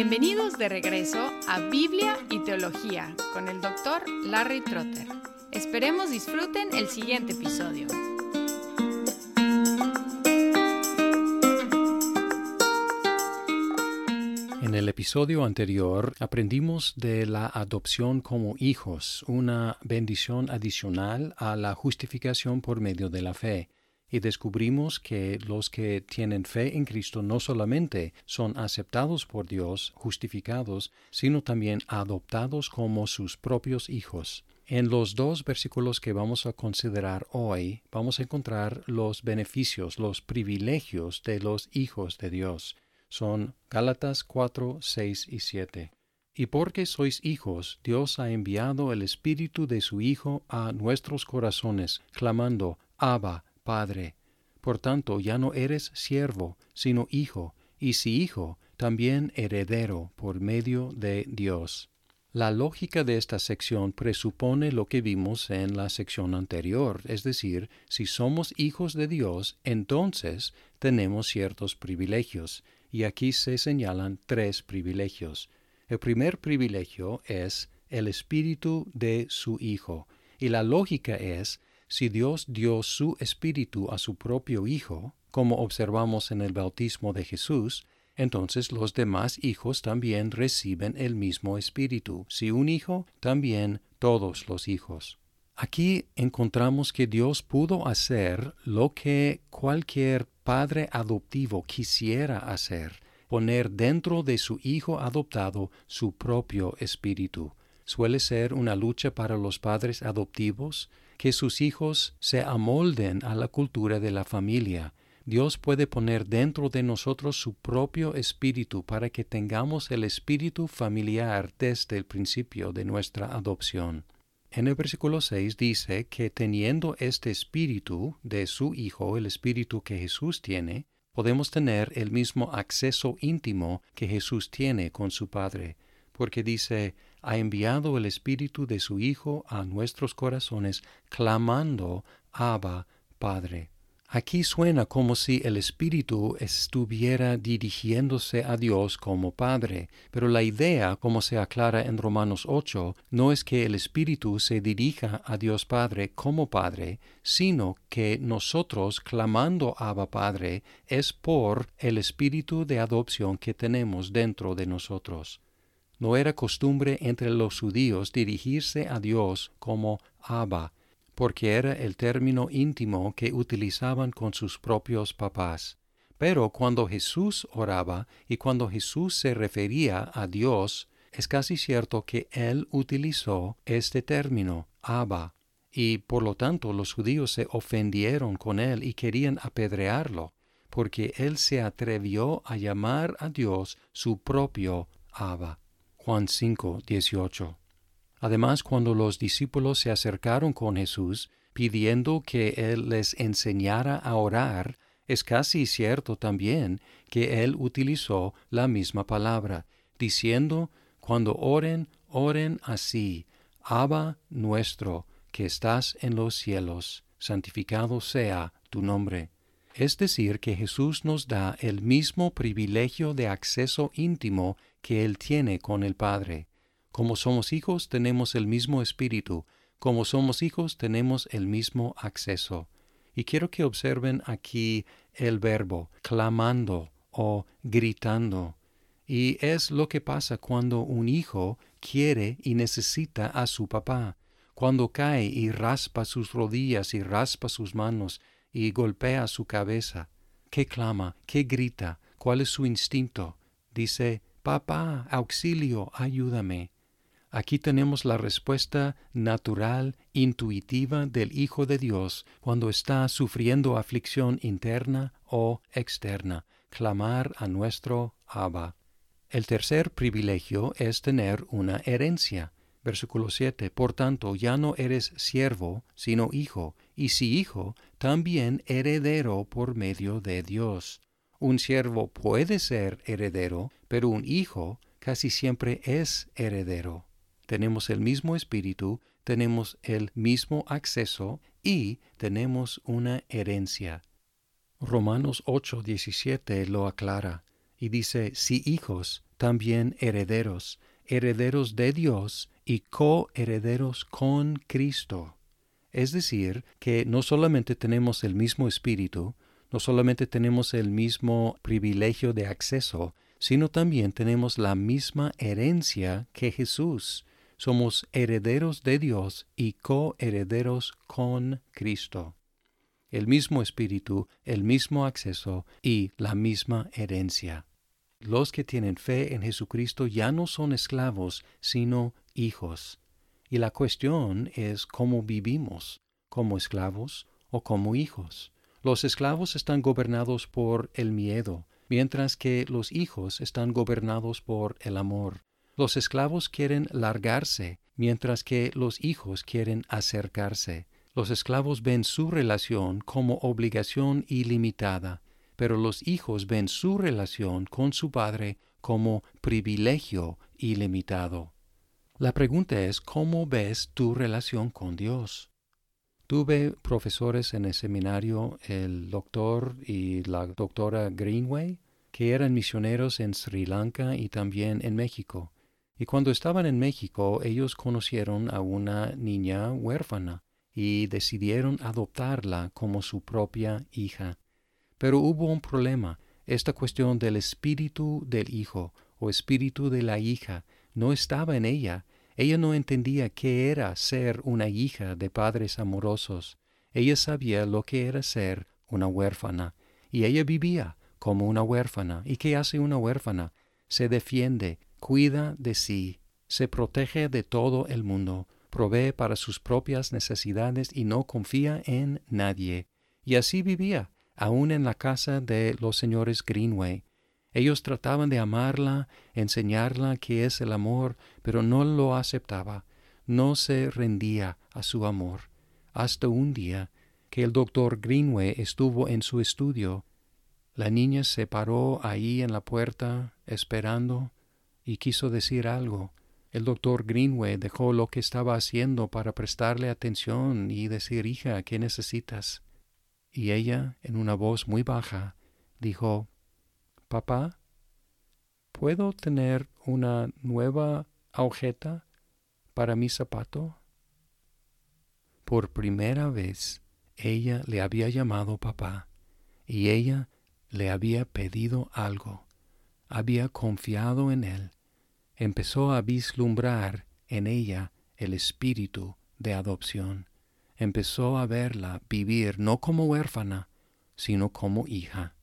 Bienvenidos de regreso a Biblia y Teología con el doctor Larry Trotter. Esperemos disfruten el siguiente episodio. En el episodio anterior aprendimos de la adopción como hijos, una bendición adicional a la justificación por medio de la fe y descubrimos que los que tienen fe en Cristo no solamente son aceptados por Dios, justificados, sino también adoptados como sus propios hijos. En los dos versículos que vamos a considerar hoy, vamos a encontrar los beneficios, los privilegios de los hijos de Dios. Son Gálatas 4, 6 y 7. Y porque sois hijos, Dios ha enviado el Espíritu de su Hijo a nuestros corazones, clamando, Abba, Padre. Por tanto, ya no eres siervo, sino hijo, y si hijo, también heredero por medio de Dios. La lógica de esta sección presupone lo que vimos en la sección anterior, es decir, si somos hijos de Dios, entonces tenemos ciertos privilegios, y aquí se señalan tres privilegios. El primer privilegio es el espíritu de su Hijo, y la lógica es si Dios dio su espíritu a su propio Hijo, como observamos en el bautismo de Jesús, entonces los demás hijos también reciben el mismo espíritu. Si un hijo, también todos los hijos. Aquí encontramos que Dios pudo hacer lo que cualquier padre adoptivo quisiera hacer, poner dentro de su hijo adoptado su propio espíritu. Suele ser una lucha para los padres adoptivos que sus hijos se amolden a la cultura de la familia. Dios puede poner dentro de nosotros su propio espíritu para que tengamos el espíritu familiar desde el principio de nuestra adopción. En el versículo 6 dice que teniendo este espíritu de su Hijo, el espíritu que Jesús tiene, podemos tener el mismo acceso íntimo que Jesús tiene con su Padre, porque dice, ha enviado el Espíritu de su Hijo a nuestros corazones, clamando, Abba, Padre. Aquí suena como si el Espíritu estuviera dirigiéndose a Dios como Padre, pero la idea, como se aclara en Romanos 8, no es que el Espíritu se dirija a Dios Padre como Padre, sino que nosotros clamando Abba Padre es por el Espíritu de adopción que tenemos dentro de nosotros. No era costumbre entre los judíos dirigirse a Dios como Abba, porque era el término íntimo que utilizaban con sus propios papás. Pero cuando Jesús oraba y cuando Jesús se refería a Dios, es casi cierto que él utilizó este término, Abba, y por lo tanto los judíos se ofendieron con él y querían apedrearlo, porque él se atrevió a llamar a Dios su propio Abba. Juan 5, 18. Además, cuando los discípulos se acercaron con Jesús, pidiendo que Él les enseñara a orar, es casi cierto también que Él utilizó la misma palabra, diciendo, cuando oren, oren así, Abba nuestro, que estás en los cielos, santificado sea tu nombre. Es decir, que Jesús nos da el mismo privilegio de acceso íntimo que Él tiene con el Padre. Como somos hijos tenemos el mismo espíritu, como somos hijos tenemos el mismo acceso. Y quiero que observen aquí el verbo clamando o gritando. Y es lo que pasa cuando un hijo quiere y necesita a su papá, cuando cae y raspa sus rodillas y raspa sus manos y golpea su cabeza. ¿Qué clama? ¿Qué grita? ¿Cuál es su instinto? Dice, Papá, auxilio, ayúdame. Aquí tenemos la respuesta natural, intuitiva del Hijo de Dios cuando está sufriendo aflicción interna o externa, clamar a nuestro Abba. El tercer privilegio es tener una herencia. Versículo 7. Por tanto, ya no eres siervo, sino hijo, y si hijo, también heredero por medio de Dios. Un siervo puede ser heredero, pero un hijo casi siempre es heredero. Tenemos el mismo espíritu, tenemos el mismo acceso y tenemos una herencia. Romanos 8:17 lo aclara. Y dice, si hijos, también herederos, herederos de Dios y coherederos con Cristo. Es decir, que no solamente tenemos el mismo espíritu, no solamente tenemos el mismo privilegio de acceso, sino también tenemos la misma herencia que Jesús. Somos herederos de Dios y coherederos con Cristo. El mismo espíritu, el mismo acceso y la misma herencia. Los que tienen fe en Jesucristo ya no son esclavos, sino hijos. Y la cuestión es cómo vivimos, como esclavos o como hijos. Los esclavos están gobernados por el miedo, mientras que los hijos están gobernados por el amor. Los esclavos quieren largarse, mientras que los hijos quieren acercarse. Los esclavos ven su relación como obligación ilimitada, pero los hijos ven su relación con su padre como privilegio ilimitado. La pregunta es, ¿cómo ves tu relación con Dios? Tuve profesores en el seminario, el doctor y la doctora Greenway, que eran misioneros en Sri Lanka y también en México. Y cuando estaban en México, ellos conocieron a una niña huérfana y decidieron adoptarla como su propia hija. Pero hubo un problema. Esta cuestión del espíritu del hijo o espíritu de la hija no estaba en ella, ella no entendía qué era ser una hija de padres amorosos. Ella sabía lo que era ser una huérfana, y ella vivía como una huérfana. ¿Y qué hace una huérfana? Se defiende, cuida de sí, se protege de todo el mundo, provee para sus propias necesidades y no confía en nadie. Y así vivía, aun en la casa de los señores Greenway, ellos trataban de amarla, enseñarla qué es el amor, pero no lo aceptaba, no se rendía a su amor, hasta un día que el doctor Greenway estuvo en su estudio. La niña se paró ahí en la puerta, esperando, y quiso decir algo. El doctor Greenway dejó lo que estaba haciendo para prestarle atención y decir, hija, ¿qué necesitas? Y ella, en una voz muy baja, dijo, Papá, ¿puedo tener una nueva agujeta para mi zapato? Por primera vez ella le había llamado papá y ella le había pedido algo, había confiado en él, empezó a vislumbrar en ella el espíritu de adopción, empezó a verla vivir no como huérfana, sino como hija.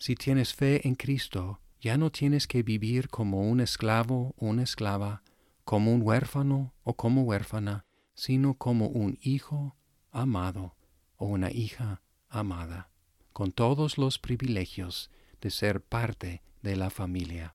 Si tienes fe en Cristo, ya no tienes que vivir como un esclavo o una esclava, como un huérfano o como huérfana, sino como un hijo amado o una hija amada, con todos los privilegios de ser parte de la familia.